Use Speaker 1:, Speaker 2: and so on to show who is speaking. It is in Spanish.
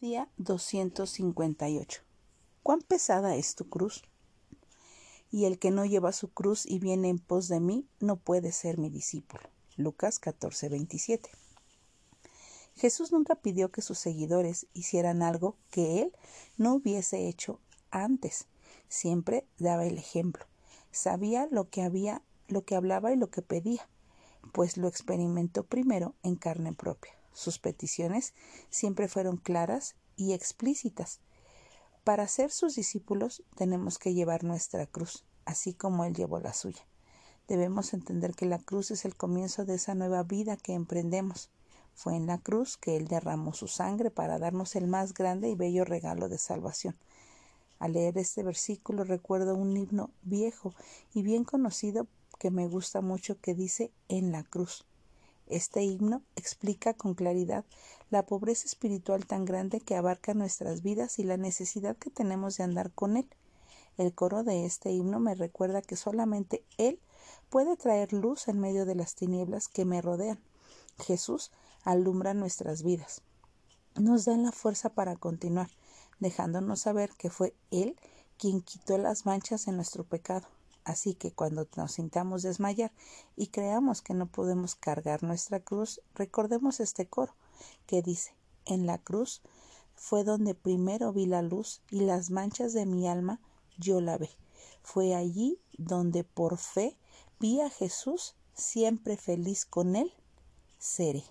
Speaker 1: Día 258. ¿Cuán pesada es tu cruz? Y el que no lleva su cruz y viene en pos de mí no puede ser mi discípulo. Lucas 14, 27. Jesús nunca pidió que sus seguidores hicieran algo que él no hubiese hecho antes. Siempre daba el ejemplo. Sabía lo que había, lo que hablaba y lo que pedía, pues lo experimentó primero en carne propia. Sus peticiones siempre fueron claras y explícitas. Para ser sus discípulos tenemos que llevar nuestra cruz, así como Él llevó la suya. Debemos entender que la cruz es el comienzo de esa nueva vida que emprendemos. Fue en la cruz que Él derramó su sangre para darnos el más grande y bello regalo de salvación. Al leer este versículo recuerdo un himno viejo y bien conocido que me gusta mucho que dice en la cruz. Este himno explica con claridad la pobreza espiritual tan grande que abarca nuestras vidas y la necesidad que tenemos de andar con Él. El coro de este himno me recuerda que solamente Él puede traer luz en medio de las tinieblas que me rodean. Jesús alumbra nuestras vidas. Nos da la fuerza para continuar, dejándonos saber que fue Él quien quitó las manchas en nuestro pecado. Así que cuando nos sintamos desmayar y creamos que no podemos cargar nuestra cruz, recordemos este coro que dice En la cruz fue donde primero vi la luz y las manchas de mi alma yo la ve. Fue allí donde por fe vi a Jesús, siempre feliz con él seré.